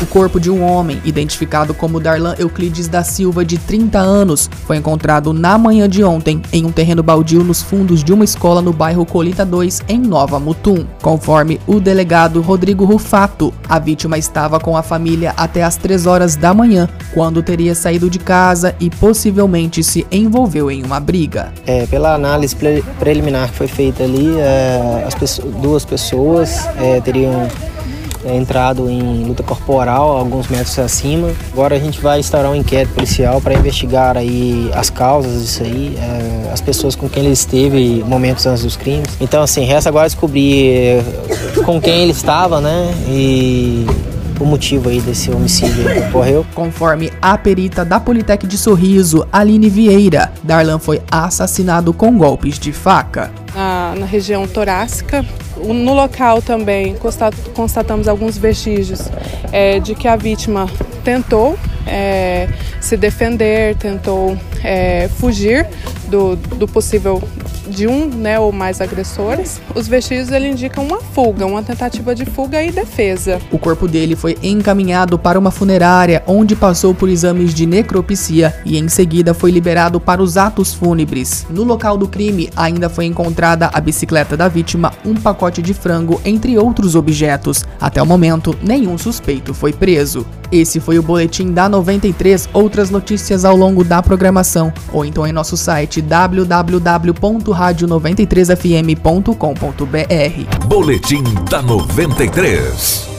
O corpo de um homem, identificado como Darlan Euclides da Silva, de 30 anos, foi encontrado na manhã de ontem em um terreno baldio nos fundos de uma escola no bairro Colita 2, em Nova Mutum. Conforme o delegado Rodrigo Rufato, a vítima estava com a família até as 3 horas da manhã, quando teria saído de casa e possivelmente se envolveu em uma briga. É, pela análise pre preliminar que foi feita ali, é, duas pessoas é, teriam é, entrado em luta corporal alguns metros acima. Agora a gente vai instaurar um inquérito policial para investigar aí as causas disso aí, é, as pessoas com quem ele esteve momentos antes dos crimes. Então assim, resta agora descobrir é, com quem ele estava, né? E o motivo aí desse homicídio que ocorreu. Conforme a perita da Politec de Sorriso, Aline Vieira, Darlan foi assassinado com golpes de faca. Na, na região torácica, no local também constatamos alguns vestígios é, de que a vítima tentou é, se defender, tentou é, fugir do, do possível de um né, ou mais agressores, os vestígios ele indicam uma fuga, uma tentativa de fuga e defesa. O corpo dele foi encaminhado para uma funerária, onde passou por exames de necropsia e em seguida foi liberado para os atos fúnebres. No local do crime ainda foi encontrada a bicicleta da vítima, um pacote de frango, entre outros objetos. Até o momento, nenhum suspeito foi preso. Esse foi o boletim da 93. Outras notícias ao longo da programação ou então em nosso site www.radio93fm.com.br. Boletim da 93.